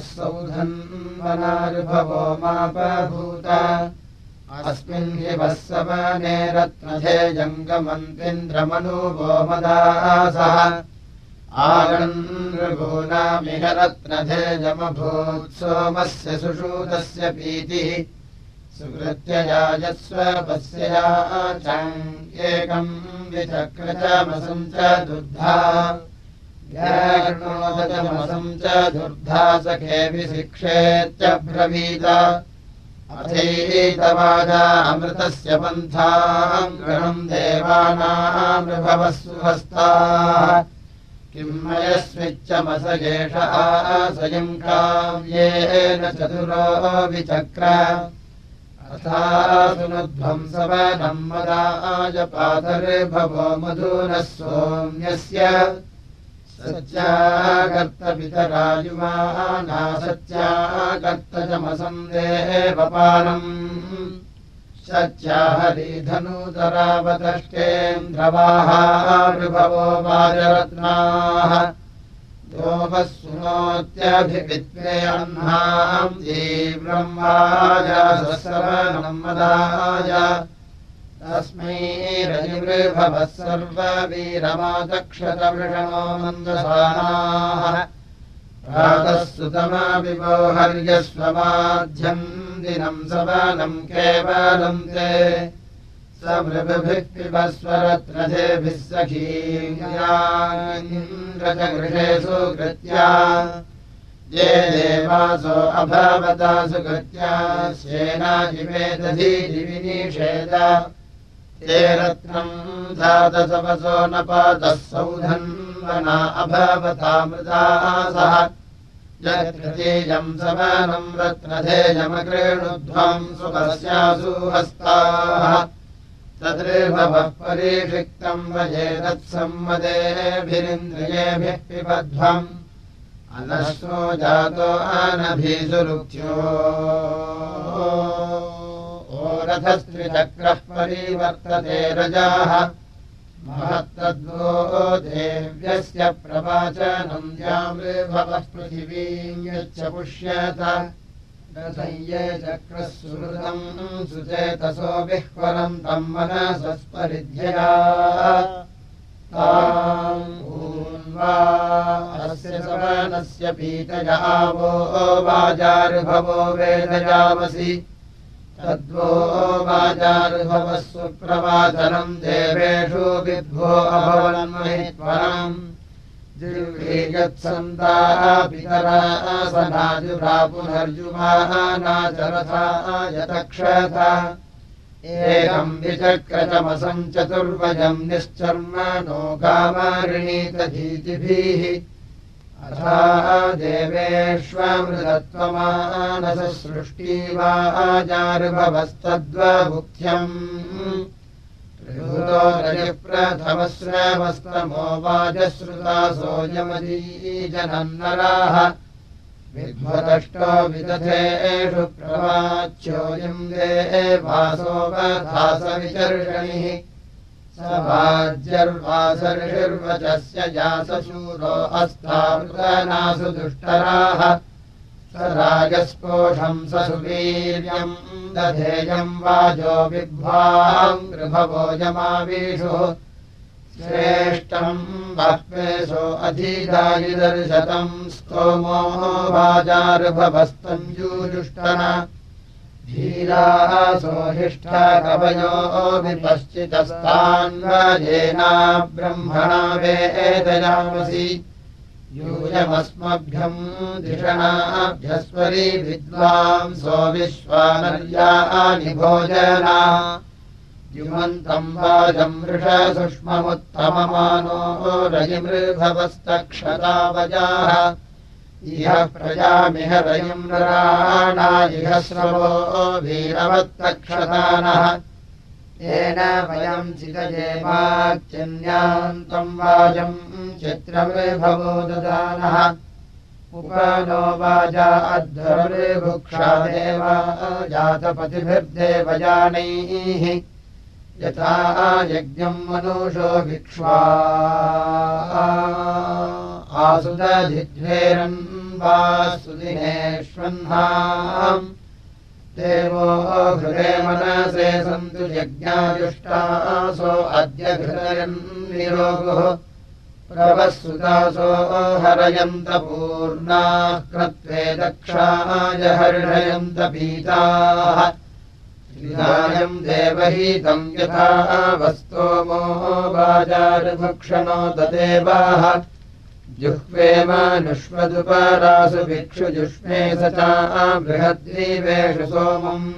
सौधन्वनानुभवो मापभूत। अस्मिन् हि वः समने रत्नधे जङ्गमन्त्रिन्द्रमनुभो मदासः। आगन्नृभूनामिह रत्नधे जमभूत् सोमस्य सुषूतस्य पीतिः सुकृत्ययाजस्वपस्य एकम् विचक्रचमसम् च दुर्धा च दुर्धा सखेऽपि शिक्षेत्यब्रवीत अथैतवाजा अमृतस्य पन्थाम् गणम् देवानामृभवः सुहस्ताः किम् मयस्विच्चमस एष आसयम् काव्येन चतुरो विचक्र। अथासुनुध्वंसवनम् मदाजपातर्भवो मधुनः सोम्यस्य सत्याकर्तपितरायुमाना सत्याकर्तजमसन्देवपालम् सत्याहरिधनूतरावतष्टेन्द्रवाहाभवो वाजरत्नाः। दोमः सुनोत्यभिवित्वे अह्नाम् जीव्रम् वाजासवनम् मदाय तस्मै रजिवृभवः सर्ववीरमादक्षतवृषणो मन्दसानाः प्रातः सुतमाविवो हर्यस्वमाध्यम् दिनम् सवनम् केवलम् ते। स मृगभिः पिबस्वरत्रजेभिः सखीन्द्रजगृहेषु कृत्या ये देवासो अभवतासु कृत्या सेनाजिवेदधीजिविनिषेद ते रत्नम् धातसवसो न पातः सौधन्वना अभवतामृता सह। यत्प्रतीयम् समानम् रत्नधेयमकृणुध्वम् सुभस्यासु हस्ताः। तद्रेभवः परिषिक्तम् वजेदत्सम्मदेभिरिन्द्रियेभिः पिबध्वम्। अनश्वो जातो अनभिसुरुक्त्यो ओरथस्त्रिचक्रः परिवर्तते रजाः। महत्तद्वो देव्यस्य प्रवाचनम् द्यामृभवः पृथिवीम् यच्च पुष्यत। रथय्ये चक्रः सुहृदम् सुचेतसो विह्वरम् तम् मनसस्परिध्यया। ून्वा अस्य सवनस्य पीतयावो वाजार्भवो वेदयामसि तद्वो वाजार्भवः सुप्रवाचनम् देवेषु जिह्वीयत्सन्ता पितरासनाजुरा पुनर्जुमानाचरथा यतक्षत। एकम् विचक्रचमसम् चतुर्वजम् निश्चर्म नो गामारिणीतधीतिभिः अथा देवेष्वमृतत्वमानससृष्टी वाजार्भवस्तद्वमुख्यम् ृतो रजप्रथमश्रमस्तमो वाजश्रुता सोऽयमदीजनम् नराः विध्वदष्टो विदधेषु प्रवाच्योऽयम् देवासोपधासविचर्षणिः स वाज्यर्वासर्षिर्वचस्य जासशूरो अस्तावृतनासु दुष्टराः। स राजस्पोषम् स सुवीर्यम् दधेयम् वाजो विभ्वाम् गृभवोजमावीषुः श्रेष्ठम् बह्वेशो अधिधायुदर्शतम् स्तोमो वाजार्भवस्तञ्जूजुष्टन धीराः सोऽहिष्ठा कवयो विपश्चितस्तान्वजेना ब्रह्मणा वेदयामसि यूयमस्मभ्यम् धिषणाभ्यस्वरी विद्वांसो विश्वानर्यानि भोजना युमन्तम् वाजम् वृषसुष्ममुत्तममानो रजिमृभवस्तक्षतावजाः इह प्रजामिह रयिम् नराणा इह श्रवो वीरवत्तक्षतानः। येन वयम् चिदजेवाच्यन्यान्तम् वाजम् चित्रमृभवो ददानः। उपनो वाजा अध्वरभुक्षा देवा जातपतिभिर्देवजानैः यथा यज्ञम् मनुषो भिक्ष्वा। आसुदधिध्वेरम् वा सुदिनेष्वह्नाम् देवो हृदे मनसे सन्तु यज्ञायुष्टासो अद्य हृदयम् निरोगुः। प्रवःसुतासो हरयन्तपूर्णाः कृत्वे दक्षाय हर्षयन्त पीताः श्रीरायम् देवहीतम् यथा वस्तोमो वाजारुभक्षणो तदेवाः। जुह्वेमानुष्वदुपरासु भिक्षुजुष्मे स च बृहद्रीवेषु सोमम्।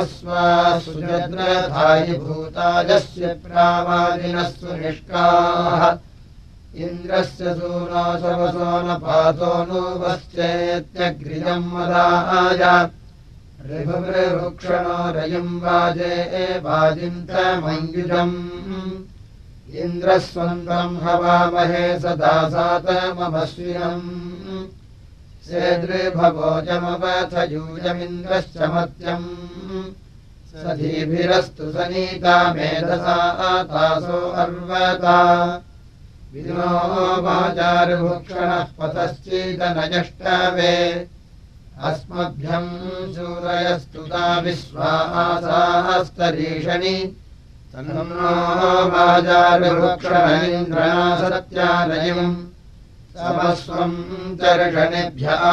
अस्मासुजद्रधायि भूतायस्य प्रावादिनस्तु निष्काः। इन्द्रस्य सूनासवसो न पातो नुवश्चेत्यग्रियम् वदाय ऋभुवृक्षणो रयम् वाजे वाजिन्तमञ्जुजम् इन्द्रः हवामहे सदा सातममश्विनम् सेदृभवोजमवथ यूयमिन्द्रश्च मत्यम्। स धीभिरस्तु सनीता मेधसा तासो अर्वता। विनो वाचारुभुक्षणः पतश्चेदनयष्टवे अस्मभ्यम् सूरयस्तुता विश्वासास्तरीषणि तन्नो वाचारुभुक्षणेन्द्रा सत्यानयम् समस्वम् चर्षणेभ्यः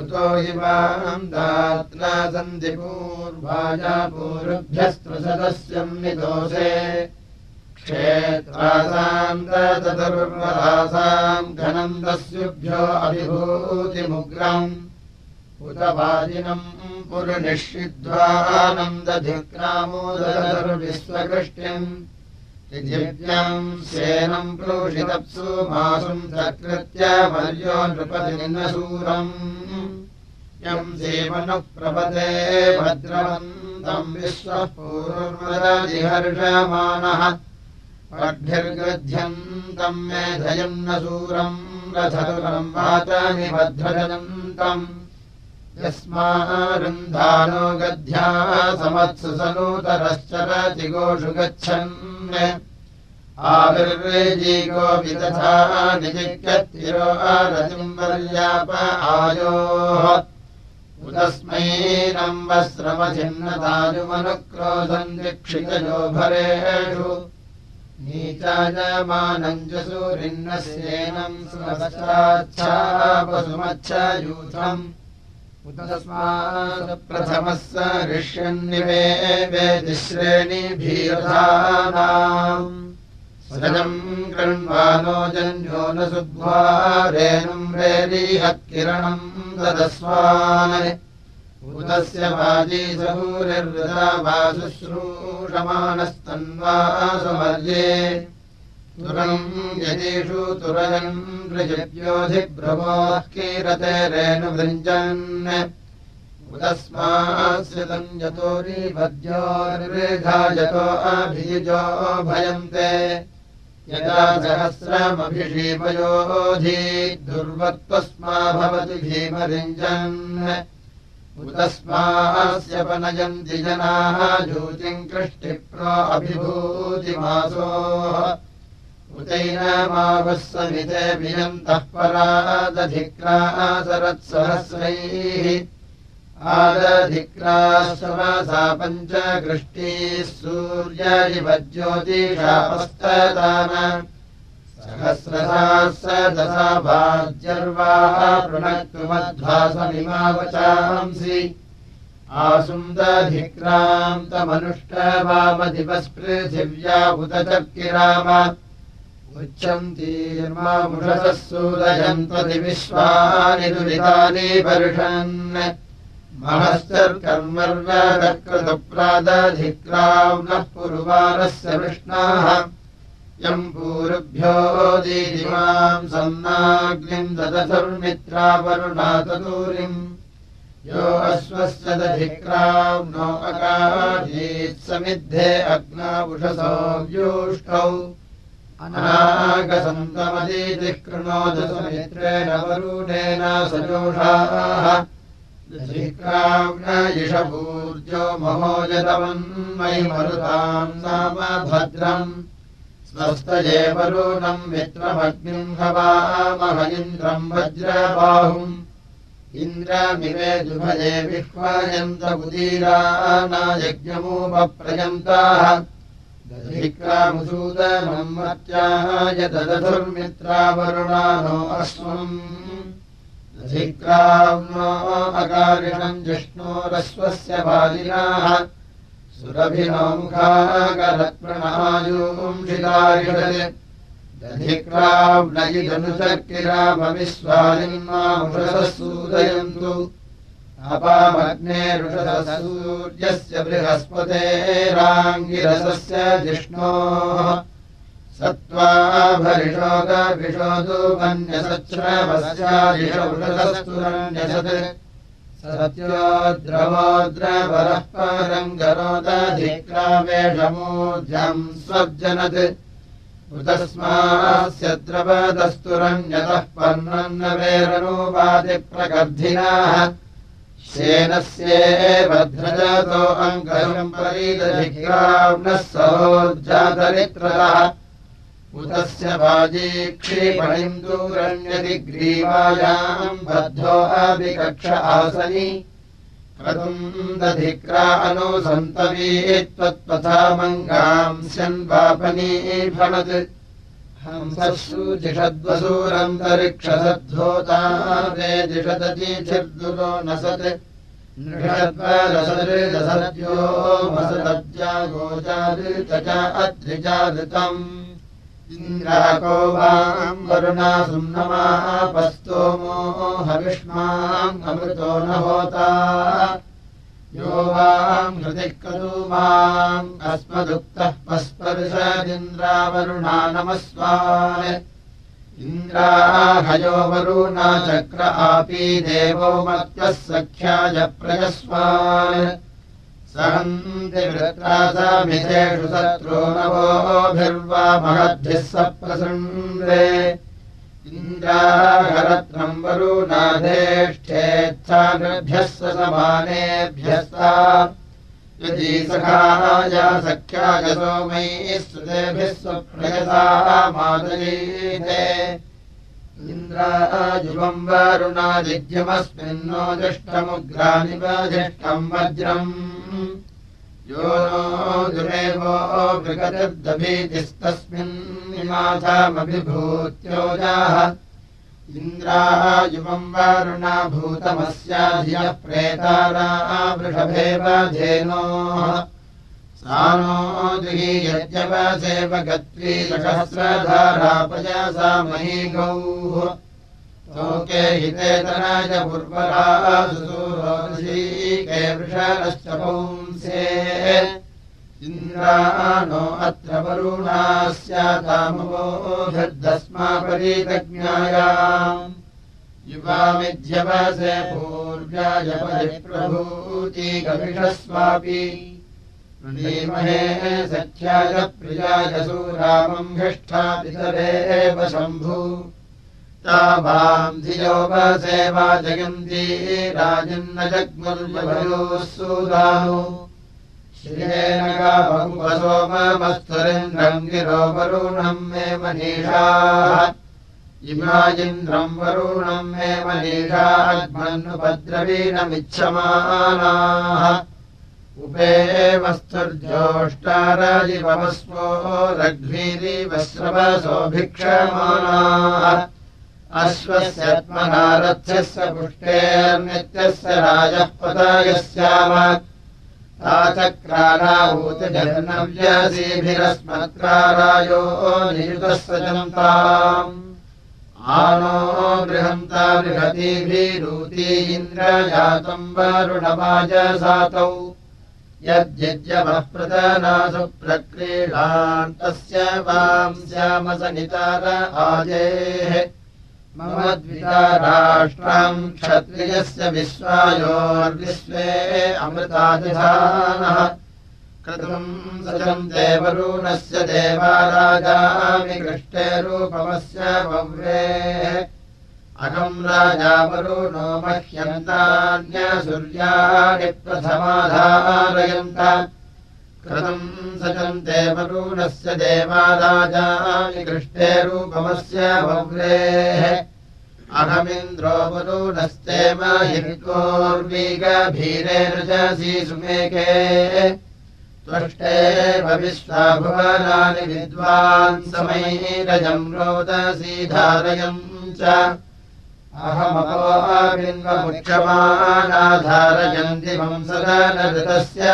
उतो इवाम् दात्रा पूर्वभ्यस्त्वसदस्यम् निदोषे क्षेत्रासाम् चतुर्वरासाम् घनन्दस्युभ्यो अभिभूतिमुग्रम्। उत वाजिनम् पुरुनिषिद्वानन्दधिक्रामोदर्विश्वकृष्टिम् दिव्यम् सेनम् प्रोषितप्सु मासुम् सकृत्य मर्यो नृपतिनिसूरम् यम् सेवनः प्रपदे भद्रवन्तम् विश्वः पूर्वजिहर्षमाणः पद्भिर्गृध्यन्तम् मेधयम् न सूरम् रथतुलम् वाचानि भद्रजन्तम् यस्मारुन्धानो गध्या समत्सु सनूतरश्चरति गोषु गच्छन्। आविर्वेजीको विदधा निजिक्यतिरो रतिम् वर्याप आयोः। उदस्मैनम् वस्रमचिन्नतायुमनुक्रोधम् दीक्षितयो भरेषु नीचायमानम् च सूरिन्नस्येनम् सुमच्छापसुमच्छयूथम् प्रथमः स ऋष्यन्निवे वेदिश्रेणीभीरधानाम् सजम् कृण्वानो जन्यो न सुद्वारेणुम् रेलीह किरणम् ददस्वान् उदस्य वाजी सहूरिर्वृदा वा शुश्रूषमाणस्तन्वासमर्ये तुरम् यदीषु तुरयन् ऋजिव्योऽधिब्रवोः कीरते रेणुवृञ्जन् उदस्मास्य यतोरीभद्योर्वेघायतो अभियुजो भयन्ते। यदा सहस्रमभिषीपयोधी दुर्वत्तस्मा भवति भीमरिञ्जन् उदस्मास्य पनयन्ति जनाः जूतिम् कृष्टिप्रो अभिभूतिमासोः। समिते वियन्तः परादधिक्रासरत्सहस्रैः। आदधिक्राशवसा पञ्चकृष्टीः सूर्य इव ज्योतिषापस्तदान पृणक्तुमध्वासमिमावचांसि आसुन्दधिक्रान्तमनुष्टवामदिवस्पृथिव्या उत चर्किराम उच्यन्तीर्मामुषसः सूदयन्त्वति विश्वानि दुरितानि वर्षन् महश्चर्कर्मर्वकृतप्रादधिक्राम्नः पुरुवारस्य विष्णाः यम् पूरुभ्यो दीदिमाम् सन्नाग्निम् ददथुर्मित्रावरुणातदूरिम् यो अश्वस्य दधिक्राम्नो अकाजीत् समिद्धे अग्नावुषसो व्यूष्टौ अनागसन्तमदीतिः कृणोदसमित्रेण वरुणेन सजोषाः। इषपूर्जो महोजतवन्मयि मरुताम् नाम भद्रम् स्वस्तजेवरूणम् मित्रमग्निम् हवामह इन्द्रम् वज्रबाहुम्। इन्द्रमिवे दुभजे विह्वयन्त उदीरानायज्ञमूपप्रयन्ताः दधिक्रामुसूदनम् मत्याय ददधुर्मित्रावरुणानो अस्मम् दधिक्राम्नो अकारिणम् जिष्णोरस्वस्य बालिनाः सुरभिनो मुखाकरत्प्रणायूंशिलारिषत् दधिक्राम्नयिदनुचक्रिरामविश्वालिन्मामुषसः सूदयन्तु अपामग्ने ऋषसः सूर्यस्य बृहस्पतेराङ्गिरसस्य जिष्णोः। सत्त्वाभरिषोगभिषोदु सत्योद्रवोद्रवरः परङ्गरोदधिक्रामेषमूर्जम् स्वजनत् उतस्मास्य द्रवदस्तुरन्यतः पर्णन्नवेरनोपादिप्रकर्धिनाः शेनस्येवध्रजतो अङ्कम् परीदधिक्राम्नः सहोज्जातरित्रतः उतस्य वाजीक्षिपणिम् दूरण्यदिग्रीवायाम् बद्धो अभिकक्ष आसनि। क्रतुम् दधिक्रा अनुसन्तवी त्वत्पथा मङ्गाम् स्यन्वापनी फणत् हंसुजिषद्वसूरन्तरिक्षसद्धोता वे जिषदतीचिर्दुरो न सत् गोचादृतजा अद्रिजादृतम् इन्द्राको वाम् वरुणा सुम्नमापस्तोमो अमृतो न होता यो वाम् हृदिः खलु माम् अस्मदुक्तः पस्पर्शदिन्द्रावरुणा नमस्वान् इन्द्राहयो वरुणा चक्र आपी देवो मत्यः सख्याय प्रयस्वान् सहन्ति शत्रो नवोभिर्वा महद्भिः सप्रसृण्वे इन्द्राहरत्नम् वरुणाधेष्ठेच्छाभ्यः स समानेभ्यस्ता। यदि सखाय सख्याय सोमैः सुतेभिः स्वप्रयसा मादरीते। इन्द्रायुवम् वरुणादिज्यमस्मिन्नो जिष्टमुग्रानिवजिष्टम् वज्रम् यो नो दुरेवो बृगतिर्दभीतिस्तस्मिन्निमाथमभिभूत्योजाः इन्द्रायुवम् वरुणा भूतमस्याधियः प्रेतारा वृषभेव धेनोः। सा नो दुहि यज्ञवसेव गत्वी सहस्रधारापयसा मही गौः लोके हितेतराय पूर्वराजुसूरोषीके पुंसे। इन्द्राणो अत्र वरुणा युवामिध्यवसे पूर्व्याय परिप्रभूति गविषस्वापि ीमहे सख्याय प्रियाय सूरामम् हिष्ठापितरेव शम्भु धियोपसेवा जयन्ती राजन्न सूदानु श्रियेन गावसोममस्तुरिन्द्रम् गिरो वरुणम् मे मनीषाः इमायिन्द्रम् वरुणम् मे मनीषाग्मन्नुपद्रवीणमिच्छमानाः उपेवस्तुर्ज्योष्टाराजिपवस्वो रघ्वीरिवस्रवसो भिक्षमाणाः अश्वस्यात्मनारथ्यस्य पुष्टेर्नित्यस्य राजः पदायस्याम ताचक्राणाभूतजर्नव्यासीभिरस्मत्कारायो नियुतः सजन्ताम् आनो बृहन्ता बृहतीभिरूती इन्द्रजातम् वरुणवाजसातौ यद्यज्यवः प्रतनासु प्रक्रीडान्तस्य वाम् श्यामसनितार आजेः मम द्विताराष्ट्राम् क्षत्रियस्य विश्वायोर्विश्वे अमृतादिधानः। कृतम् सजम् देवरूणस्य देवाराजामि कृष्टे रूपमस्य वव्रेः अहम् राजावरुणो मह्यन्तान्यसूर्याणि प्रथमाधारयन्त कृतम् सजन्ते वरुणस्य देवादाजानि कृष्णे रूपमस्य वव्रेः अहमिन्द्रो वरुणस्तेम हिर्गोर्वीगभीरेरुजसि सुमेके। त्वष्टेव विश्वाभुवनानि विद्वान् समैरजम् रोदसी धारयम् च। अहमपोबिन्वमुक्षमानाधारयन्ति वंसदनऋतस्य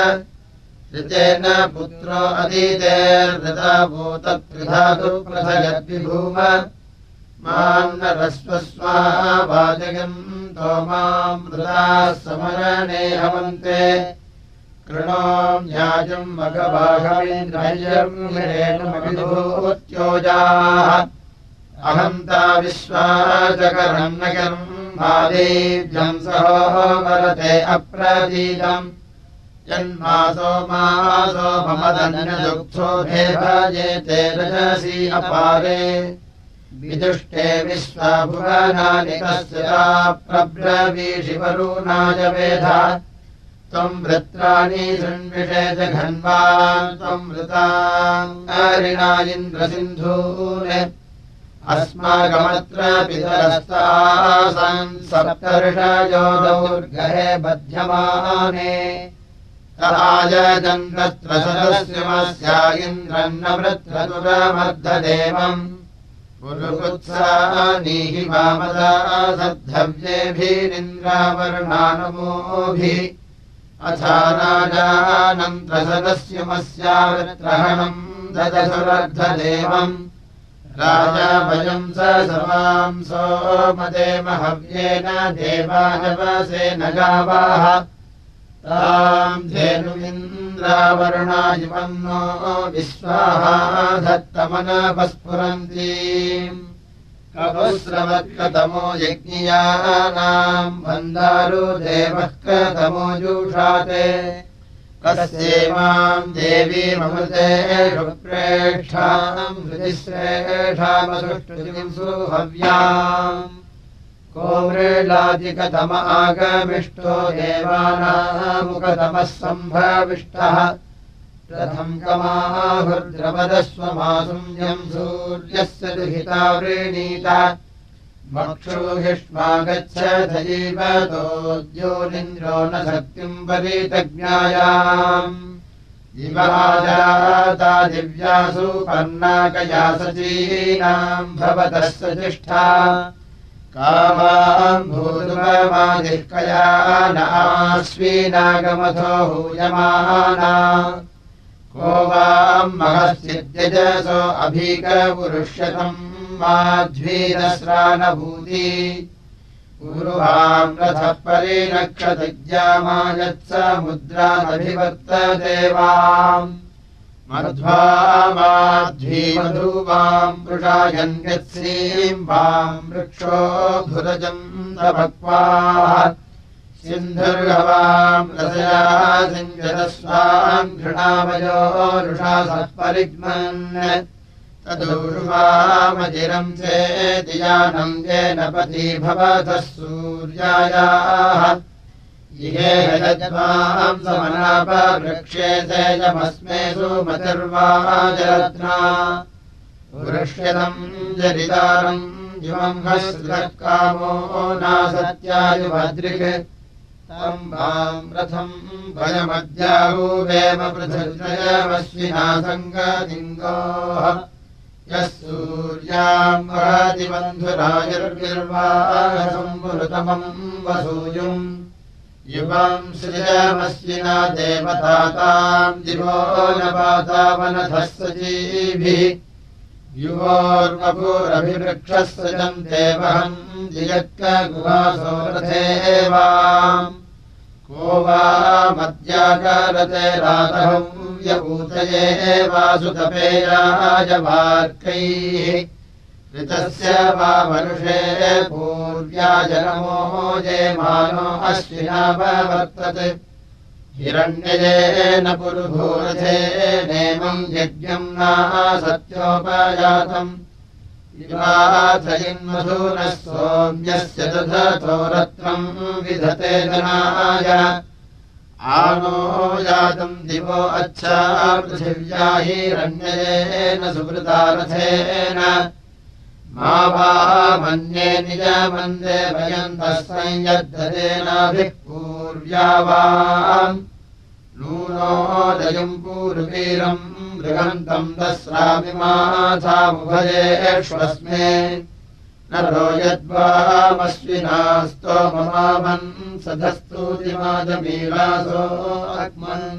ऋतेन पुत्रो अदीतेर्हृताभूतत्रिधातु प्रथयद्विभूम मान्नरस्वस्वावाचयम् तो माम् मृताः समरणे हवन्ते। कृणो न्यायम् मघवाघवेन्द्रयर्मिरेणुमभिभूत्योजाः अहन्ता विश्वाचकरम् नगरम् मादेव्यम् सहो वरते अप्रतीतम् यन्मासो मासो भेभाजेते रजसि अपारे। विदुष्टे विश्वाभुवनानि त्वम् वृत्राणि शृण्विषे जघन्वान् त्वम् वृताङ्गारिणा इन्द्रसिन्धून्। अस्माकमत्र पितरस्तासन् सप्तर्षयो दौर्गहे बध्यमाने तराजन्द्रत्र सदस्यमस्या इन्द्रन्न वृत्रतुरमर्धदेवम् पुरुकुत्सानीहि वामदा सद्धव्येभिरिन्द्रावर्णानमोभिः। अथा राजानन्त्रसदस्यमस्यावृत्रहणम् ददसुरर्धदेवम् राजा वयम् स समाम् सोमदेवहव्येन देवानवसेन गावाः ताम् धेनुमिन्द्रावर्णायुवन्नो विश्वाहा धत्तमनपस्फुरन्ती कपुस्रवत्कतमो यज्ञियानाम् बन्धारो देवः कतमो जुषाते कस्येमाम् देवीमृतेषु प्रेक्षाम् हृदिश्रेषामसुष्टुतिम् सुहव्याम् को मृलादिकतम आगमिष्टो देवानामुकतमः सम्भविष्टः रथम् कमाहुर्द्रवदस्वमासुम् सूर्यस्य दुहिता वृणीत भक्षोहिष्मा गच्छधीवतोद्योनिन्द्रो न शक्तिम् परितज्ञायाम् दिव्यासु पर्णाकया सचीनाम् भवतः सजिष्ठा नास्वीनागमथो हूयमाना। को वाम् महश्चिद्यजसो अभीकपुरुष्यतम् माध्वीरस्रानभूति। उरुहाम् रथः परिरक्षतिज्ञामायत्स मुद्रामभिवर्त देवाम् मध्वा माध्वीमधूवाम् वृषायन् यत्सीम् वाम् वृक्षो धुरजम् सिन्धुर्गवाम् रसया सिञ्जरस्वाम् घृणामयो रुषा सत्परिग्मन् तदूर्वामजिरम् चेदियानम् येन पती भवतः सूर्यायाः यजमाम् समनापवृक्षे तेजमस्मे सुमतिर्वाजरत्ना। वृक्ष्यतम् जरितारम् युवम् हस्रकामो नासत्यायुभद्रिक् तम् वाम् रथम् वयमद्याहूवेम पृथुर्जयमश्विना सङ्गलिङ्गोः यः सूर्याम् वहतिबन्धुरायुर्गिर्वाहसम्बुरुतमम् वसूयुम् युवम् सृजमश्विना देवताताम् दिवो न पातावनथः सजीभिः युवोर्वपुरभिवृक्षः सृजम् देवहम् जियत्कगुहासो रथेवाम् को वा मद्याकारते रातहम् व्यभूतये वासुतपेयाजवार्कैः ऋतस्य वा मनुषे पूर्व्याजनमो जेमानो अश्विनावर्तते हिरण्यजेन पुरुभूरथेनेमम् यज्ञम् नासत्योपजातम् इवाथयिन्मधूनः सोम्यस्य दधतो रत्नम् विधते जनाय। आनो जातम् दिवो अच्छा पृथिव्या हिरण्ययेन सुकृतारथेन मा वा मन्ये निजमन्दे वयन्तः संयद्धतेनाभिः पूर्व्या वा नूनोदयम् पूर्वीरम् मृगन्तम् दस्रामिमाथामुभयेष्वस्मे न रो यद्वामश्विनास्तो ममामन् सधस्तूतिमादमीलासो अग्मन्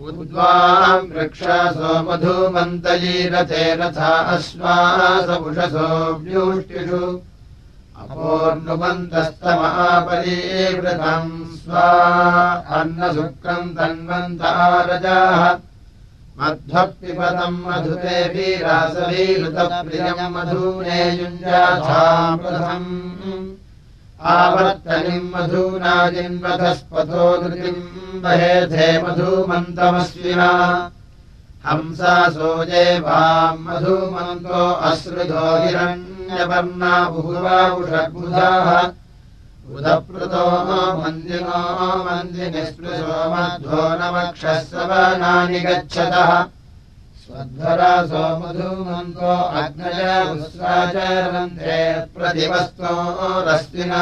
उद्वाम् वृक्षासो मधुमन्तलीरथे रथा अश्वासपुषसो व्यूष्टिषु। अपोर्नुमन्तस्तमहापरीवृतम् स्वा अन्नशुक्रम् तन्वन्तारजाः। मध्वपिपदम् मधुतेभिरासभीकृतप्रियम् मधूने युञ्जाथामृतम् आवर्तनिम् मधूना जिन्वतस्पथो धृतिम् बहेधे मधुमन्तमस्विना हंसा सोजे वाम् मधुमन्तो अश्रुधो हिरण्यवर्णा बहुवाषद्बुधाः उदप्लुतो मन्दिनो मन्दिनिस्पृशो मध्वो वक्षः सवनानि गच्छतः स्वध्वरासो मधुमन्तो अग्नय उस्राचरन्ध्रे प्रतिवस्तो रस्तिना।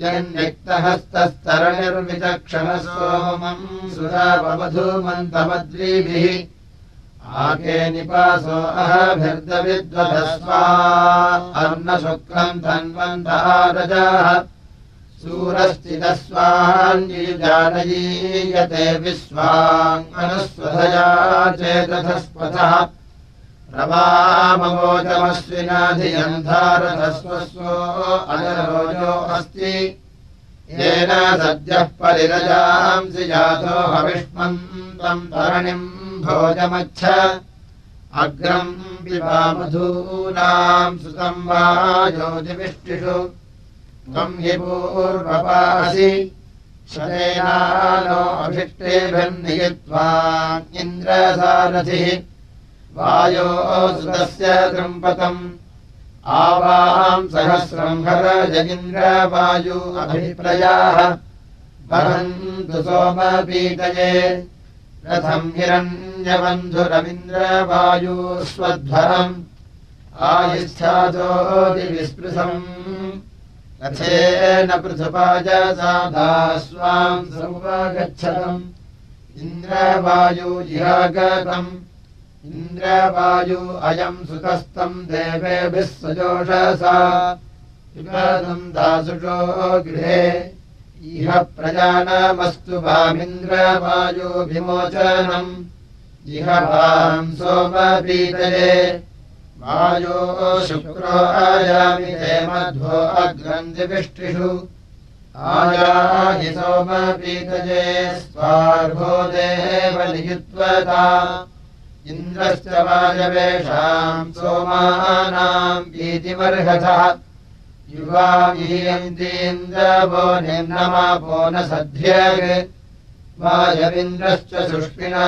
यन्निक्तहस्तस्तरणिर्विचक्षणसोमम् सुरावमधूमन्तमद्रीभिः आके निपासो अहभिर्दविद्वधस्वा अर्णशुक्रम् धन्वन्तः रजाः विश्वाङ्मनुस्वधया चेतथस्पथः प्रवामवोचमस्विनाधियन्धारथस्वस्वो अनरोजो अस्ति। येन सद्यः परिरजांसि जातो हविष्मन्तम् तरणिम् भोजमच्छ। अग्रम् पिबामधूनाम् सुतम् वा ज्योतिविष्टिषु त्वम् हि पूर्वपासि। शरेणानो अभिष्टेभिर्नियित्वा इन्द्रसारथिः। वायो सुतस्य दृम्पतम् आवाम् जगिन्द्रवायु अभिप्रयाः वहन्तु सोमपीतये। रथम् हिरण्यबन्धुरविन्द्रवायु स्वध्वरम् आयुष्ठादोदिविस्पृशम् रथेन पृथुपाज साधा स्वाम् सर्वगच्छतम् इन्द्रवायु जिहागतम्। इन्द्रवायु अयम् सुतस्तम् देवेभिः सजोषसा। विपदम् दासुषो गृहे। इह प्रजानमस्तु वामिन्द्रवायोभिमोचनम्। इह वाम् सोमपीतये वायो शुक्रो आयामि ते मध्वो अग्रन्दिविष्टिषु आयाहि सोमपीतये स्वार्भो नियुत्वता। इन्द्रश्च वायवेषाम् सोमानाम् भीतिमर्हतः युवा वीयन्तीन्द्रवो निम्नमापो न सध्यग् वायविन्द्रश्च सुष्मिना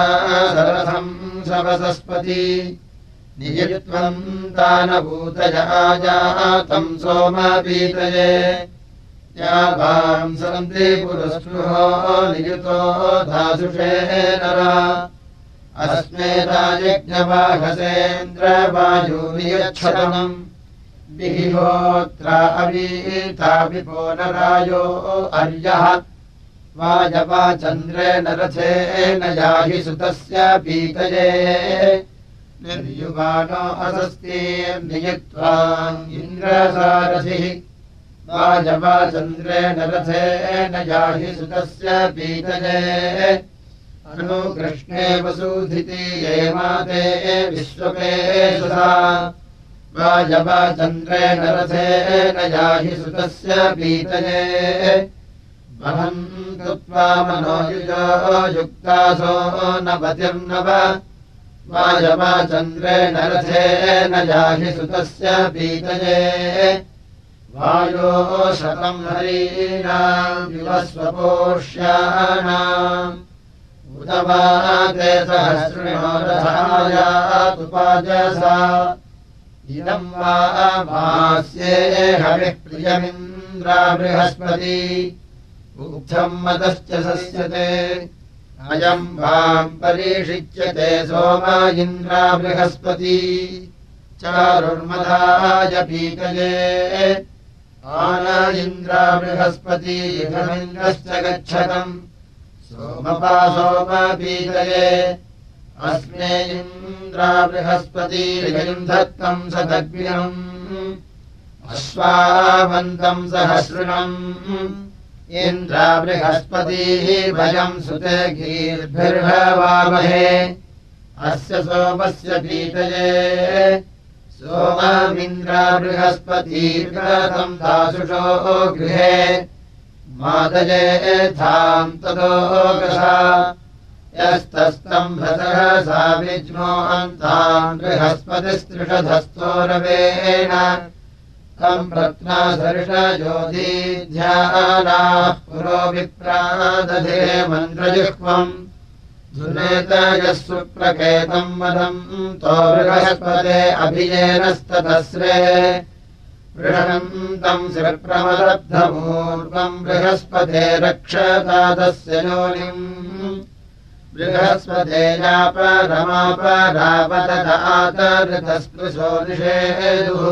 सरथम् सवसस्पति नियत्वम् दानभूतय आजातम् सोमपीतये। या पुरस्पृहो नियुतो धासुषे नरा। अस्मे राजज्ञवाहसेन्द्रवायुवियच्छतमम् विहिहोत्रा अवीता विपोनरायो अर्यः। वाजवाचन्द्रेण रथेन याहि सुतस्य पीतये निर्युवानो इन्द्रसारथिः। वाजवाचन्द्रेण रथेन याहि सुतस्य पीतये। अनुकृष्णे वसूधिति ये माते विश्वपे सुधा वाजवाचन्द्रेण रथेन याहि सुतस्य पीतये। कृत्वा मनोयुजो युक्तासो नवतिर्नव वायवाचन्द्रेण रथेन जाहि सुतस्य पीतये। वायो शतम् हरीणाम् युवस्वपोष्याणाम् उत वा ते सहस्रिणो रथायातुपाजसा इदम् वा मास्येहविः प्रियमिन्द्रा बृहस्पति। उक्थम् मदश्च सस्यते अयम् वाम् परीषिच्यते सोम इन्द्रा बृहस्पती। चारुर्मदाय पीतये। आन इन्द्रा बृहस्पती इदमिन्द्रश्च गच्छतम्। सोमपा सोमपीतये अस्मे इन्द्रा बृहस्पतीम् धत्तम् सदग्निम्। अश्वावन्तम् सहस्रिणम् इन्द्रा बृहस्पतीः भयम् सुते गीर्भिर्भवामहे अस्य सोमस्य पीतये। सोममिन्द्रा बृहस्पतीर्गतम् दासुषो गृहे। मादयेथाम् तदोगसा यस्तस्तम्भसः सा विज्मोहन्ताम् बृहस्पतिस्तृषधस्तोरवेण रत्ना सर्षज्योतिध्यानाः पुरो विप्रादधे मन्त्रजिह्वम् धुनेतयः सुप्रकेतम् मदम् तो बृहस्पते अभिजेनस्ततस्रे बृहन्तम् शिप्रमदब्धपूर्वम् बृहस्पते रक्षतादस्य योनिम्। बृहस्पतेयापरमापरावददातऋतस्पृशो निषेदुः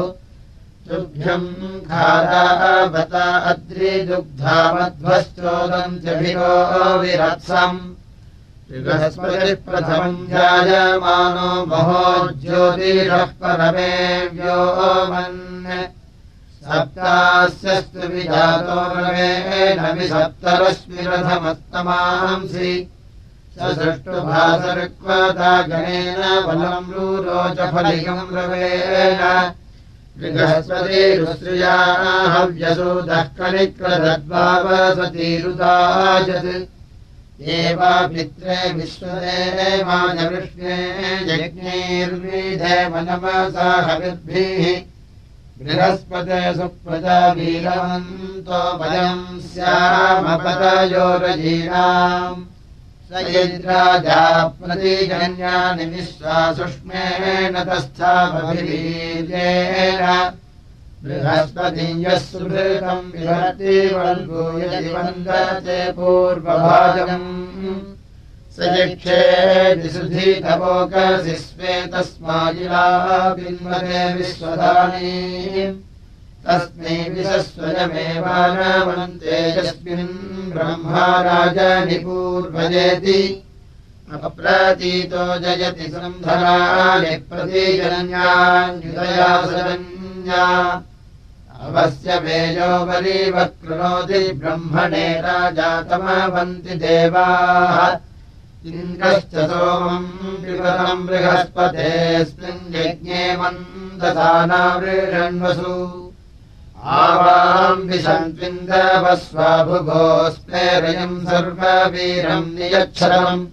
अद्रिदुग्धामध्वश्चोदन्त्यभिरो विरत्सम्। बृहस्पतिः प्रथमम् ध्यायमानो महो ज्योतिषः परमे व्योमन् सप्तास्यस्तु विजातो रवेण विसप्तरश्मिरथमस्तमांसि स सृष्टुभासऋक्वता गणेन बलम् रूरोचफलिकम् रवेण बृहस्पतिरुश्रिया हव्यसूदः एवा पित्रे विश्वदे मानवृष्णे यज्ञैर्विधे मनमसा हविर्भिः। बृहस्पते सुप्रजा वीरवन्तो वयम् स्यामपतयोरजीनाम् स यद्राजा प्रतिजन्यानि विश्वासुष्मेण तस्थापभिवीर्येण बृहस्पतिञ्जः सुभृतम् विहति वल्गूयति वन्दते पूर्वभाजम्। स यक्षे विसुधीतवोकसि स्वेतस्माजिला बिन्वते विश्वधानी तस्मै विसस्वयमेवानवन्ते यस्मिन् ब्रह्मा राजनिपूर्वजेति अप्रतीतो जयति सन्धनानि प्रतीजन्यान्युदया सरन्या अवस्य मेजोपरीवक्नोति ब्रह्मणे राजातमवन्ति देवाः। इन्द्रश्च सोमम् पिबतम् बृहस्पतेऽस्मिन् यज्ञे मन्दसानावृषण्वसु आवाम् विशन्त्विन्दवस्वाभुभोऽस्मेरयम् सर्ववीरम् नियच्छरम्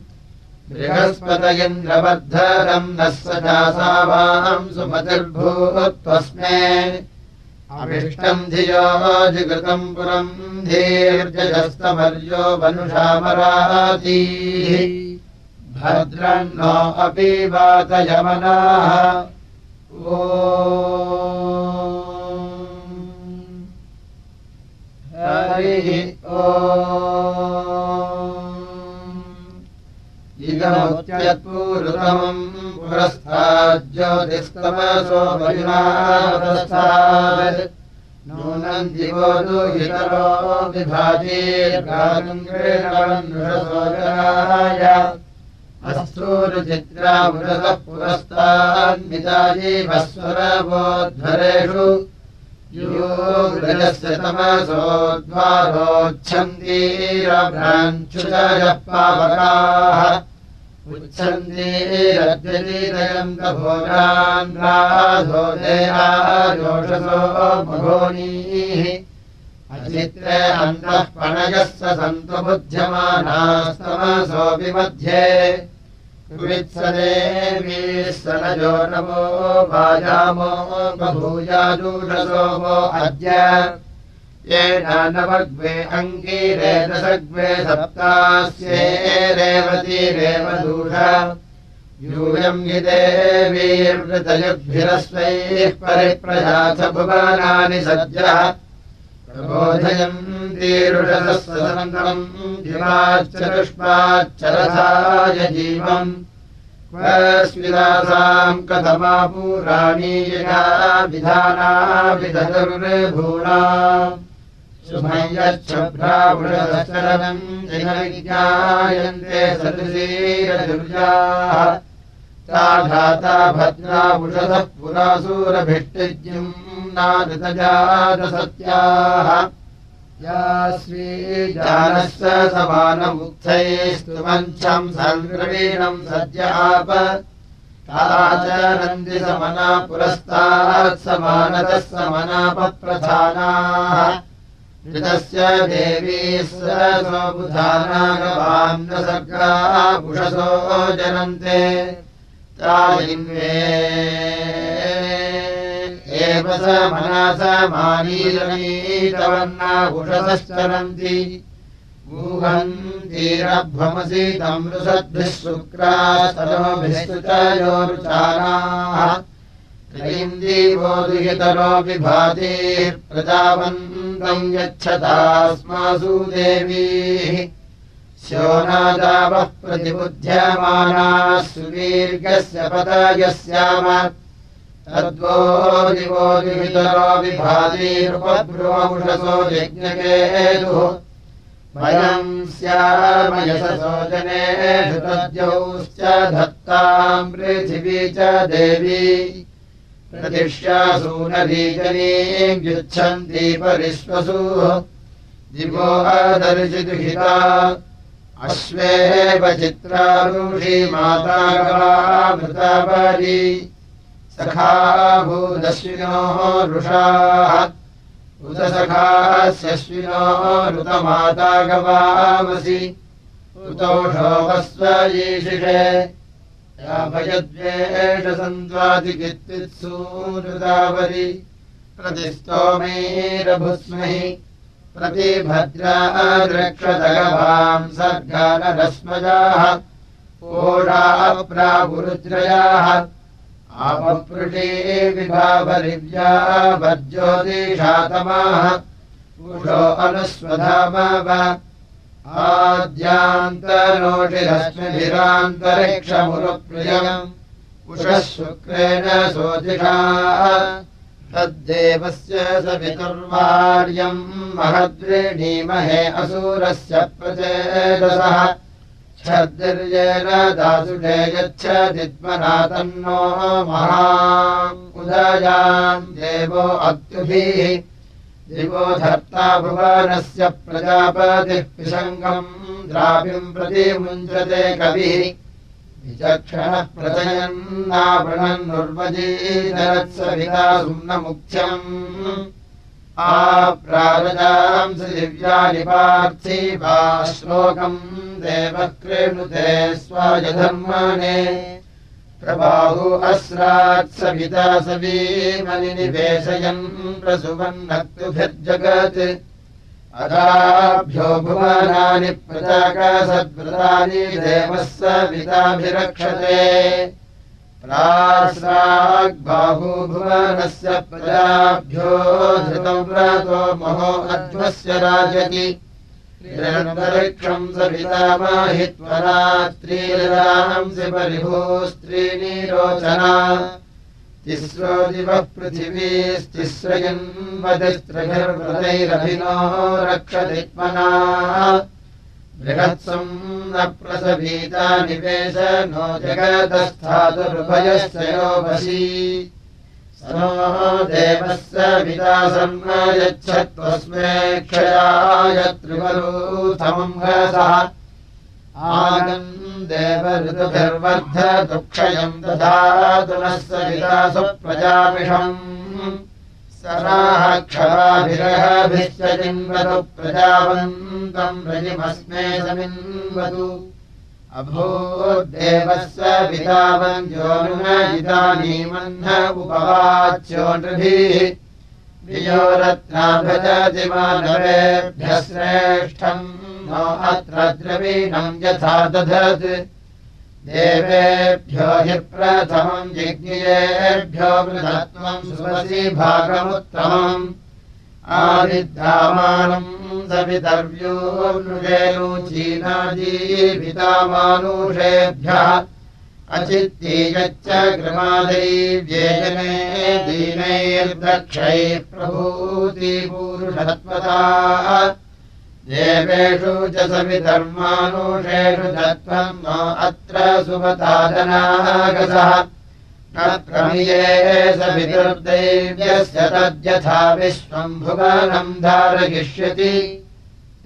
बृहस्पत इन्द्रवर्धरम् नः स चासावाम् सुमतिर्भूत्वस्मे। अभिष्टम् धियो जिगृतम् पुरम् धीर्जस्तमर्यो वनुषामरातीः। भद्रन्नो अपि वातयमनाः। ओ हरिः इदमुत्यत्पूरुतमम् पुरस्ताज्योतिस्तमसो वयुनास्तात् नूनम् दिवो दुहितरो विभाजीर्गानुषसोजनाय अस्तूरुचित्रामृतः पुरस्तान्मिताजीवस्वरबोद्धरेषु पावकाः उच्छन्दीरद्यतीरयन्तभोगान्ध्राधो देहायोषसो मघोनीः। अचित्रे अन्तः पणयः स सन्तु बुध्यमानास्तमसोऽपि मध्ये वित्सदेवी सनजो नमो बभूजादूषसो वो अद्य। येन नवग्वे अङ्गीरे दशग्वे सप्तास्ये रेवती रेवदूष यूयम् हि देवीर्वृतयुग्भिरस्वैः परिप्रजाथ भुवनानि सद्यः प्रबोधयन्तीरुषसहस्रसन्तरम् जीवाच्चरुष्माच्चरथाय जीवम्। कथमापूराणीयया विधाना विधरुर्भूणा शुभयच्छभ्रावृषदशरणम् जयविज्ञायन्ते सदृशीरदुर्याः घाता भद्रावुषधः पुरासूरभिष्टिज्यम् नादृतजातसत्याः या स्वीजानस्य समानमुक्थैस्तुमञ्छम् सङ्ग्रवीणम् सद्य आप। च नन्दिसमना पुरस्तात् समानतः समनापप्रधानाः। ऋतस्य देवी स्वबुधानागवान्न सर्गा पुषसो जनन्ते एव स मनसमानीलनीतवर्णाभुषतश्चरन्ति गूहन्तीरभ्वमसि तमृषद्भिः शुक्रास्तरोभिस्तु च योरुचाराः त्रयीन्दीवोदुहितरोऽपि भातिप्रजावन्तम् यच्छतास्मासु देवीः शोनादावः प्रतिबुध्यमानाः सुदीर्घस्य पदयस्याम तद्वो दिवो दिवितरो विभातीरुपब्रुवमुषसो यज्ञकेतुः। वयम् स्यामयससो जनेषु तद्यौश्च धत्ताम् पृथिवी च देवी। प्रतिष्यासूनरीजनीम् युच्छन्ति परिश्वसु दिवो अदर्शिदुहिता अश्वेव चित्रारुषी मातामृतापरी सखा भूदश्विनोः रुषाः उतसखास्यश्विनोः ऋतमाता गवामसि ऋतौषोपस्वयीशिषे याभयद्वेषसन्त्वादिकित्तित्सूरुतावरि प्रतिस्तोमैरभुस्महि प्रतिभद्राद्रक्षतगवाम् सर्गानरश्मजाः ओषाप्रापुरुद्रयाः आपपृटे विभावरिव्या वर्ज्योतिषातमाः पुषो अनुस्वधामाव आद्यान्तरोषिरश्मिभिरान्तरिक्षमुरुप्रियम् उषः शुक्रेण सोतिषा तद्देवस्य सवितुर्वार्यम् महद्विणीमहे असूरस्य प्रचेदसः। छद्दिर्येन दासुषे यच्छदिद्मना तन्नो महा उदयान् देवो अत्युभिः। दिवो धर्ता भुवनस्य प्रजापतिः पिशङ्गम् द्राविम् मुञ्चते कविः विचक्षणः प्रचयन्नावृणन्नुर्वजीरत्सविता सुम्नमुख्यम् आप्रारजांसि दिव्यानि पार्थिवा श्लोकम् देवः क्रीणुते स्वायधर्माणे प्रबाहु अस्रात्सविता सवीमनिवेशयन् प्रसुवन्नक्तुभिर्जगत् अदाभ्यो भुवनानि प्रजाकसद्व्रतानि देवः स विताभिरक्षते प्रासाग्बाहु भुवनस्य प्रजाभ्यो धृतम् व्रतो महो अध्वस्य राजति। निरन्तरिक्षम् सवितामाहि त्वरात्रीरांसि परिभूस्त्रीणि रोचना तिस्रो दिवः पृथिवीस्तिस्रयन्वतिस्त्रभिर्व्रतैरभिनो रक्षतित्मना बृहत्सम् न प्रसभीता निवेश नो जगतस्थातुरुभयस्य यो वशी। नो देवस्य विदासम् यच्छत्वस्मे क्षयाय त्रिवरूथमम् हसः आगम् देव ऋतुभिर्वर्ध दुःक्षयम् दधातु नः स विदासु प्रजामिषम् स सराः क्षराभिरहभिश्च जिन्वतु प्रजावन्तम् रजिमस्मे समिन्वतु। अभूद्देवस्य पितावञ्जोनुमजितानीमह्न उपवाच्यो नृभिः वियोरत्राभजति मानवेभ्यः श्रेष्ठम् नो अत्र द्रवीणम् यथा दधत्। देवेभ्यो हि प्रथमम् जिज्ञेयेभ्यो बृहत्वम् सुवसि भागमुत्तमम्। आदिद्रामाणम् सवितर्व्योनुजेनुचीनाजीवितामानुषेभ्यः अचित्तीयच्च कृमादैव्येजने दीनैर्दक्षैः प्रभूतिपूरुषत्वता देवेषु च सविधर्मानुषेषु च न अत्र तद्यथा विश्वम् भुवनम् धारयिष्यति।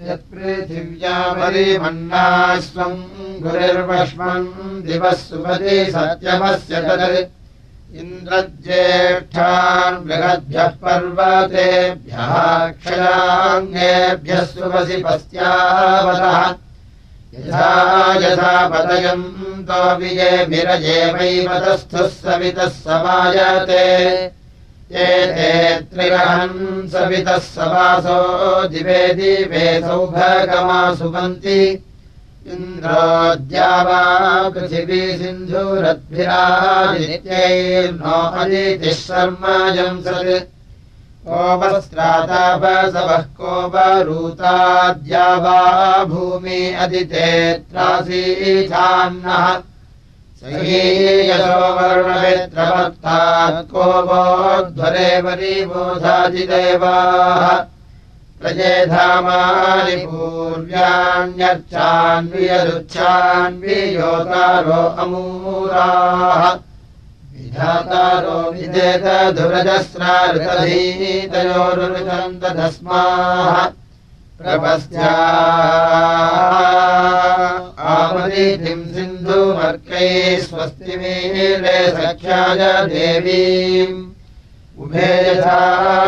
यत्पृथिव्यापरिमन्ना स्वम् गुरिर्वश्मन् दिवः सुपति सत्यमस्य तद् इन्द्रज्येष्ठान् बृहद्भ्यः पर्वतेभ्यः क्षयाङ्गेभ्यः सुवसि पस्यावतः यथा यथा पतयन्तो विजेभिरजेवैवतस्थुः सवितः समायते। एते त्रिरहन् सवितः सवासो दिवे दिवे सौभगमा सुवन्ति इन्द्रोद्या वा पृथिवी सिन्धुरद्भिरादित्यैर्नो अदितिः शर्माजम् सत्। कोपस्त्रातापसवः कोपरूताद्या वा भूमि अदितेत्रासीच्छान्नः सहीयसो वर्णवेत्रवर्तात् कोपोध्वरे वरीबोधादिदेवाः प्रजेधामानि पूर्व्याण्यर्चान्वियदुच्छान्वियोतारो अमूराः। विधातारो विजेतधुरजस्राऋतधीतयोरुचन्दधस्माः प्रपस्या आवलीतिम् सिन्धुमर्कैः स्वस्तिमीले सख्याय देवीम्। उभे यथा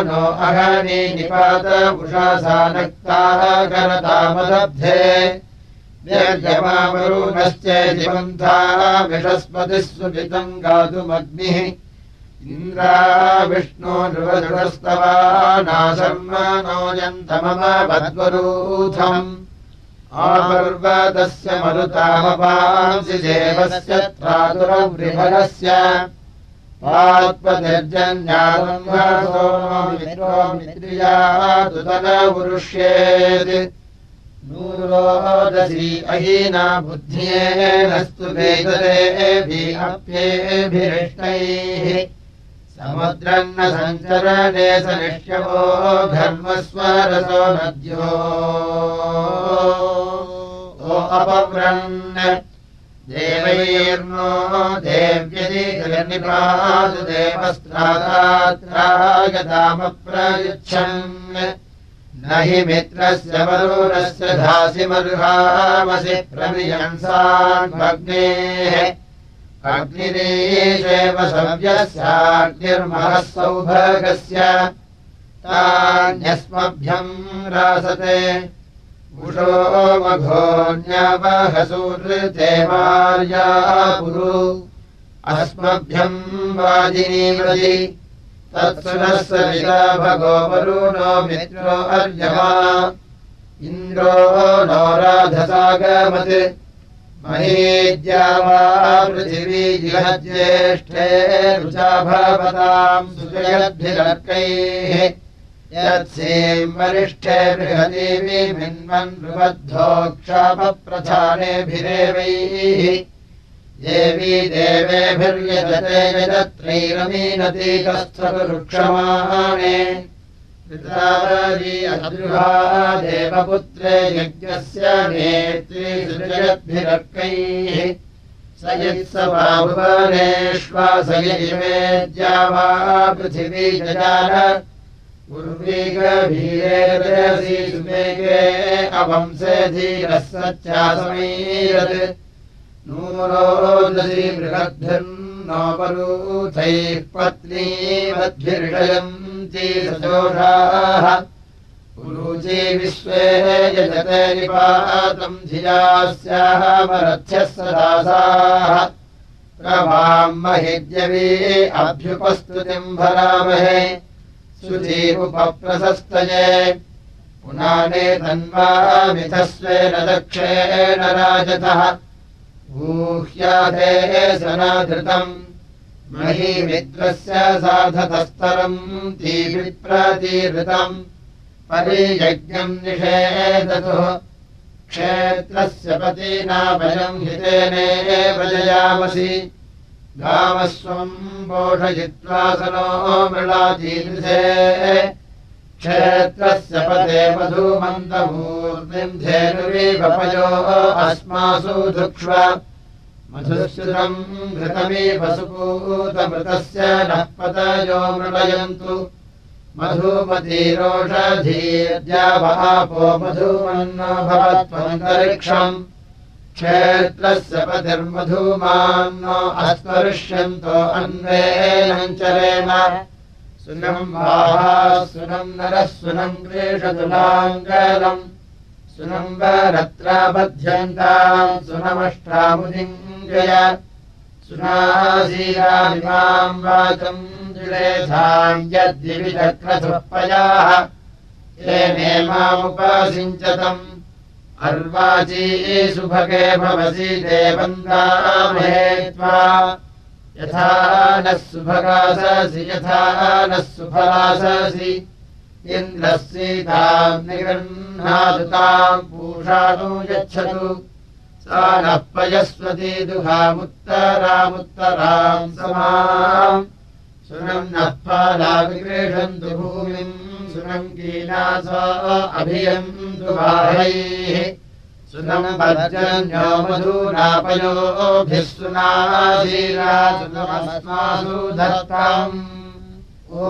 नो अहनि निपात उषासा नक्ताः करतामलब्धे पन्थाः विषस्पतिः सुजितम् गातुमग्निः। इन्द्रा विष्णो नृवदृढस्तवा नाशर्म नोयन्तममवद्वरूथम् आपर्वतस्य मरुतामपांसि देवस्य त्रातुरवृहरस्य मित्रियादुतनवृष्येत् नूरोदसी अहीना बुद्ध्येनस्तु वेदरेभिरप्येभिरिष्टैः समुद्रन्न सञ्चरणे स निष्यवो घर्मस्वरसो नद्यो। अपव्रन् देवैर्नो देव्यदिनिपादु देवस्त्रादात्रागतामप्रयुच्छन् न हि मित्रस्य वरुणस्य धासि मरुहामसि प्रवियंसान् भग्नेः अग्निदेशेव सव्यस्याग्निर्महः सौभगस्य तान्यस्मभ्यम् रासते उषो मघोऽन्यवहसूनृते मार्या पुरु अस्मभ्यम् वाजिनीवति तत्सुनः सविता भगो वरुणो मित्रो अर्यमा। इन्द्रो नो राधसागमत्। महेज्या वा पृथिवी जिहज्येष्ठे रुचा भवताम् सुजयद्भिरर्कैः यत्सेम् वरिष्ठे बृहदेवी मिन्वन् रुबद्धोक्षापप्रधानेभिरेवैः देवी देवेभिर्यजते कस्थवृक्षमाणे अदृहा देवपुत्रे यज्ञस्य नेत्री सुजयद्भिरर्कैः स यत्स वा भुवनेष्वासय इमेद्या वा पृथिवी जजान सुमेघे अवंसे धीरः सच्चासमीरत् नूरोदसि बृहद्भिर्न नोपरूथैः पत्नीवद्भिर्षयन्ति सजोषाः। पुरुचे विश्वे यजते निपातम् धियास्याः मरथ्यः सदासाः। प्रभाम् महिद्यवी अभ्युपस्तुतिम् भरामहे सुधीमुपप्रशस्तये पुनाने तन्वामिथस्वेन दक्षेण राजतः। ऊह्याधे सनाधृतम् महीमित्रस्य साधतस्तरम् तीविप्रतीहृतम् परियज्ञम् निषेदतुः क्षेत्रस्य पतीनाभयम् हितेनेव जयामसि मृणातीदृशे क्षेत्रस्य पते मधुमन्दमूर्तिम् धेनुरीवपयो अस्मासु धुक्ष्व। मधुश्रुतम् घृतमीव सुपूतमृतस्य नः पतयो मृणयन्तु। मधुमतीरोषधीर्यावापो मधुमन्नो भवत्वन्तरिक्षम् क्षेत्रस्य पतिर्मधूमान्नो अस्पर्ष्यन्तो अन्वेनम् चरेम। सुनम् वाः सुनम् नरः सुनम् वरत्राबध्यन्ताम् सुनमष्टामुदिङ्गय। सुनासीरामिमाम् वाचम् द्विलेधाम् यद्दिविचक्रसुपयाः येने मामुपासिञ्चतम् अर्वाची सुभगे भवसि देवन्दामे त्वा। यथा नः सुभगाससि यथा नः इन्द्रः सीताम् निगृह्णादुताम् पूषाणु यच्छतु। सा नः पयस्वती दुहामुत्तरामुत्तराम् समाम् सुरम् नत्वा नाविषन्तु भूमिम् सुनम् कीलासा अभियन्तु बाहैः। सुनम् पञ्चन्यो मधुनापयोभिस्तुना सुनाधीरा सुनमस्मासु धत्ताम् ओ।